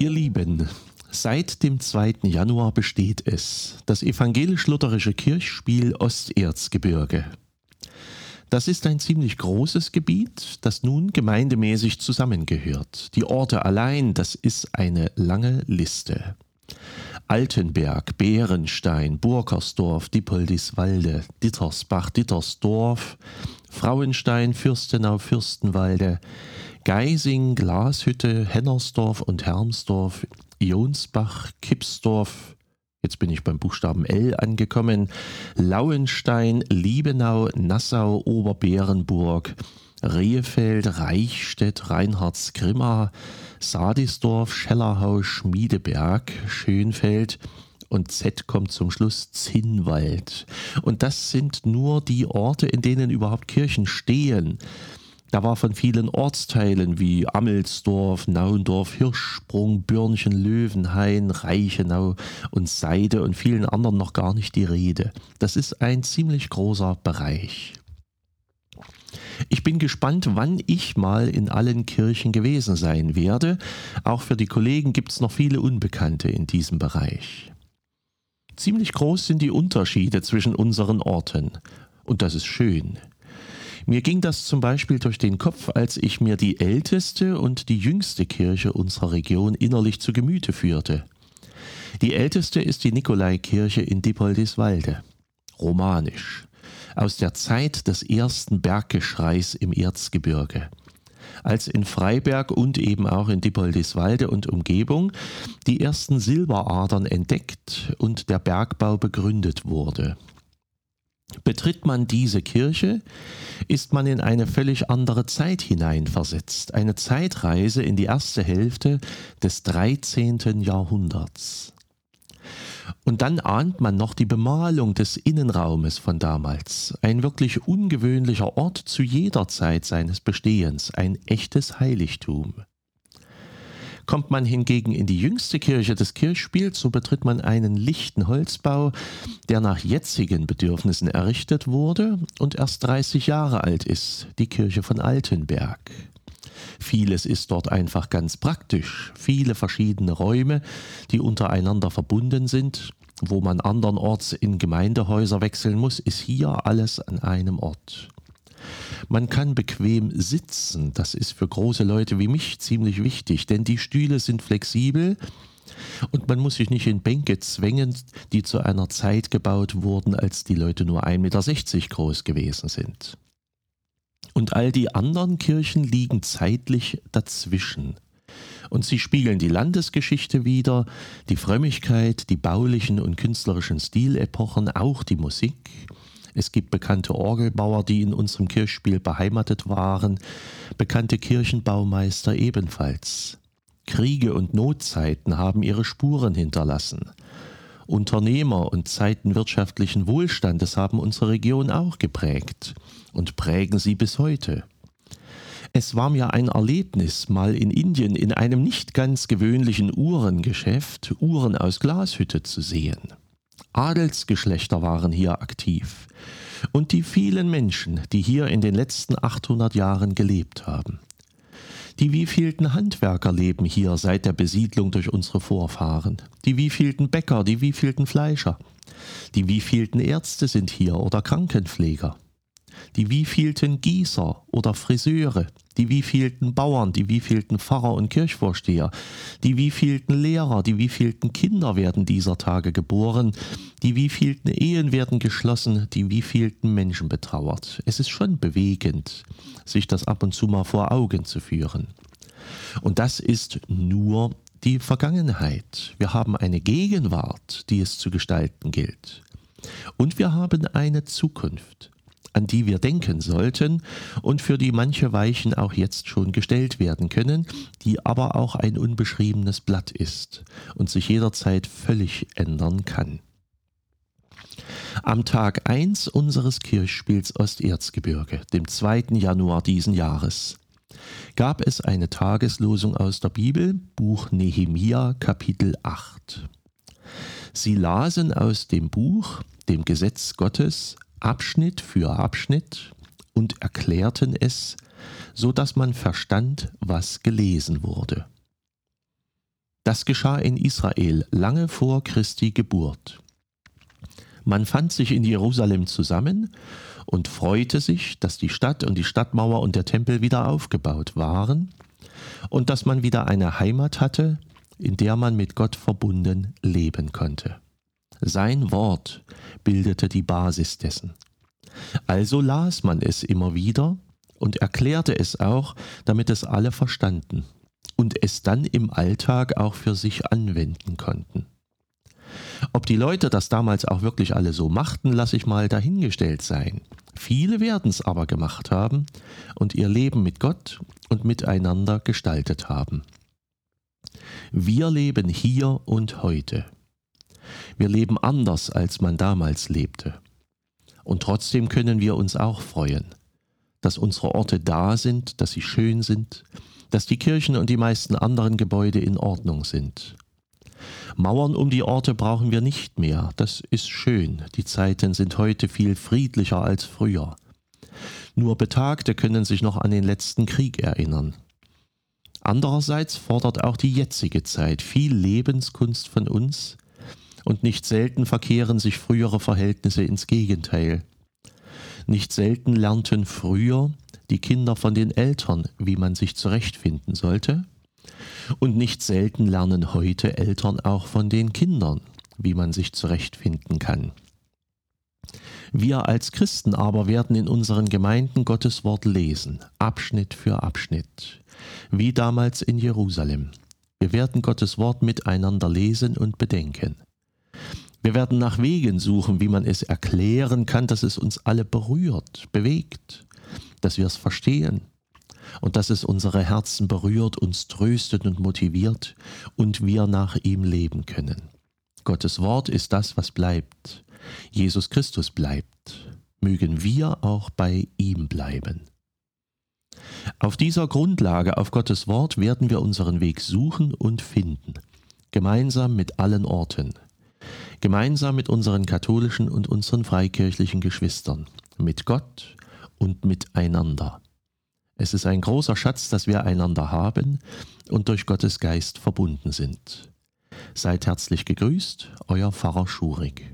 Ihr Lieben, seit dem 2. Januar besteht es, das evangelisch-lutherische Kirchspiel Osterzgebirge. Das ist ein ziemlich großes Gebiet, das nun gemeindemäßig zusammengehört. Die Orte allein, das ist eine lange Liste. Altenberg, Bärenstein, Burkersdorf, Dippoldiswalde, Dittersbach, Dittersdorf, Frauenstein, Fürstenau, Fürstenwalde, Geising, Glashütte, Hennersdorf und Hermsdorf, Jonsbach, Kipsdorf, jetzt bin ich beim Buchstaben L angekommen, Lauenstein, Liebenau, Nassau, Oberbärenburg, Rehefeld, Reichstätt, Reinhardsgrimma, Sadisdorf, Schellerhaus, Schmiedeberg, Schönfeld und Z kommt zum Schluss Zinnwald. Und das sind nur die Orte, in denen überhaupt Kirchen stehen. Da war von vielen Ortsteilen wie Ammelsdorf, Naundorf, Hirschsprung, Bürnchen, Löwenhain, Reichenau und Seide und vielen anderen noch gar nicht die Rede. Das ist ein ziemlich großer Bereich. Ich bin gespannt, wann ich mal in allen Kirchen gewesen sein werde. Auch für die Kollegen gibt es noch viele Unbekannte in diesem Bereich. Ziemlich groß sind die Unterschiede zwischen unseren Orten. Und das ist schön. Mir ging das zum Beispiel durch den Kopf, als ich mir die älteste und die jüngste Kirche unserer Region innerlich zu Gemüte führte. Die älteste ist die Nikolaikirche in Dippoldiswalde, romanisch, aus der Zeit des ersten Berggeschreis im Erzgebirge als in Freiberg und eben auch in Dippoldiswalde und Umgebung die ersten Silberadern entdeckt und der Bergbau begründet wurde. Betritt man diese Kirche, ist man in eine völlig andere Zeit hineinversetzt, eine Zeitreise in die erste Hälfte des 13. Jahrhunderts. Und dann ahnt man noch die Bemalung des Innenraumes von damals, ein wirklich ungewöhnlicher Ort zu jeder Zeit seines Bestehens, ein echtes Heiligtum. Kommt man hingegen in die jüngste Kirche des Kirchspiels, so betritt man einen lichten Holzbau, der nach jetzigen Bedürfnissen errichtet wurde und erst 30 Jahre alt ist, die Kirche von Altenberg. Vieles ist dort einfach ganz praktisch, viele verschiedene Räume, die untereinander verbunden sind, wo man andernorts in Gemeindehäuser wechseln muss, ist hier alles an einem Ort. Man kann bequem sitzen, das ist für große Leute wie mich ziemlich wichtig, denn die Stühle sind flexibel und man muss sich nicht in Bänke zwängen, die zu einer Zeit gebaut wurden, als die Leute nur 1,60 Meter groß gewesen sind. Und all die anderen Kirchen liegen zeitlich dazwischen. Und sie spiegeln die Landesgeschichte wider, die Frömmigkeit, die baulichen und künstlerischen Stilepochen, auch die Musik es gibt bekannte Orgelbauer, die in unserem Kirchspiel beheimatet waren, bekannte Kirchenbaumeister ebenfalls. Kriege und Notzeiten haben ihre Spuren hinterlassen. Unternehmer und Zeiten wirtschaftlichen Wohlstandes haben unsere Region auch geprägt und prägen sie bis heute. Es war mir ein Erlebnis, mal in Indien in einem nicht ganz gewöhnlichen Uhrengeschäft Uhren aus Glashütte zu sehen. Adelsgeschlechter waren hier aktiv und die vielen Menschen, die hier in den letzten 800 Jahren gelebt haben. Die wievielten Handwerker leben hier seit der Besiedlung durch unsere Vorfahren. Die wievielten Bäcker, die wievielten Fleischer. Die wievielten Ärzte sind hier oder Krankenpfleger die wievielten Gießer oder Friseure, die wievielten Bauern, die wievielten Pfarrer und Kirchvorsteher, die wievielten Lehrer, die wievielten Kinder werden dieser Tage geboren, die wievielten Ehen werden geschlossen, die wievielten Menschen betrauert. Es ist schon bewegend, sich das ab und zu mal vor Augen zu führen. Und das ist nur die Vergangenheit. Wir haben eine Gegenwart, die es zu gestalten gilt. Und wir haben eine Zukunft an die wir denken sollten und für die manche Weichen auch jetzt schon gestellt werden können, die aber auch ein unbeschriebenes Blatt ist und sich jederzeit völlig ändern kann. Am Tag 1 unseres Kirchspiels Osterzgebirge, dem 2. Januar diesen Jahres, gab es eine Tageslosung aus der Bibel, Buch Nehemia, Kapitel 8. Sie lasen aus dem Buch, dem Gesetz Gottes, Abschnitt für Abschnitt und erklärten es, so dass man verstand, was gelesen wurde. Das geschah in Israel lange vor Christi Geburt. Man fand sich in Jerusalem zusammen und freute sich, dass die Stadt und die Stadtmauer und der Tempel wieder aufgebaut waren und dass man wieder eine Heimat hatte, in der man mit Gott verbunden leben konnte. Sein Wort bildete die Basis dessen. Also las man es immer wieder und erklärte es auch, damit es alle verstanden und es dann im Alltag auch für sich anwenden konnten. Ob die Leute das damals auch wirklich alle so machten, lasse ich mal dahingestellt sein. Viele werden es aber gemacht haben und ihr Leben mit Gott und miteinander gestaltet haben. Wir leben hier und heute. Wir leben anders, als man damals lebte. Und trotzdem können wir uns auch freuen, dass unsere Orte da sind, dass sie schön sind, dass die Kirchen und die meisten anderen Gebäude in Ordnung sind. Mauern um die Orte brauchen wir nicht mehr, das ist schön, die Zeiten sind heute viel friedlicher als früher. Nur Betagte können sich noch an den letzten Krieg erinnern. Andererseits fordert auch die jetzige Zeit viel Lebenskunst von uns, und nicht selten verkehren sich frühere Verhältnisse ins Gegenteil. Nicht selten lernten früher die Kinder von den Eltern, wie man sich zurechtfinden sollte, und nicht selten lernen heute Eltern auch von den Kindern, wie man sich zurechtfinden kann. Wir als Christen aber werden in unseren Gemeinden Gottes Wort lesen, Abschnitt für Abschnitt, wie damals in Jerusalem. Wir werden Gottes Wort miteinander lesen und bedenken. Wir werden nach Wegen suchen, wie man es erklären kann, dass es uns alle berührt, bewegt, dass wir es verstehen, und dass es unsere Herzen berührt, uns tröstet und motiviert und wir nach ihm leben können. Gottes Wort ist das, was bleibt. Jesus Christus bleibt. Mögen wir auch bei ihm bleiben. Auf dieser Grundlage, auf Gottes Wort, werden wir unseren Weg suchen und finden, gemeinsam mit allen Orten, gemeinsam mit unseren katholischen und unseren freikirchlichen Geschwistern, mit Gott und miteinander. Es ist ein großer Schatz, dass wir einander haben und durch Gottes Geist verbunden sind. Seid herzlich gegrüßt, euer Pfarrer Schurig.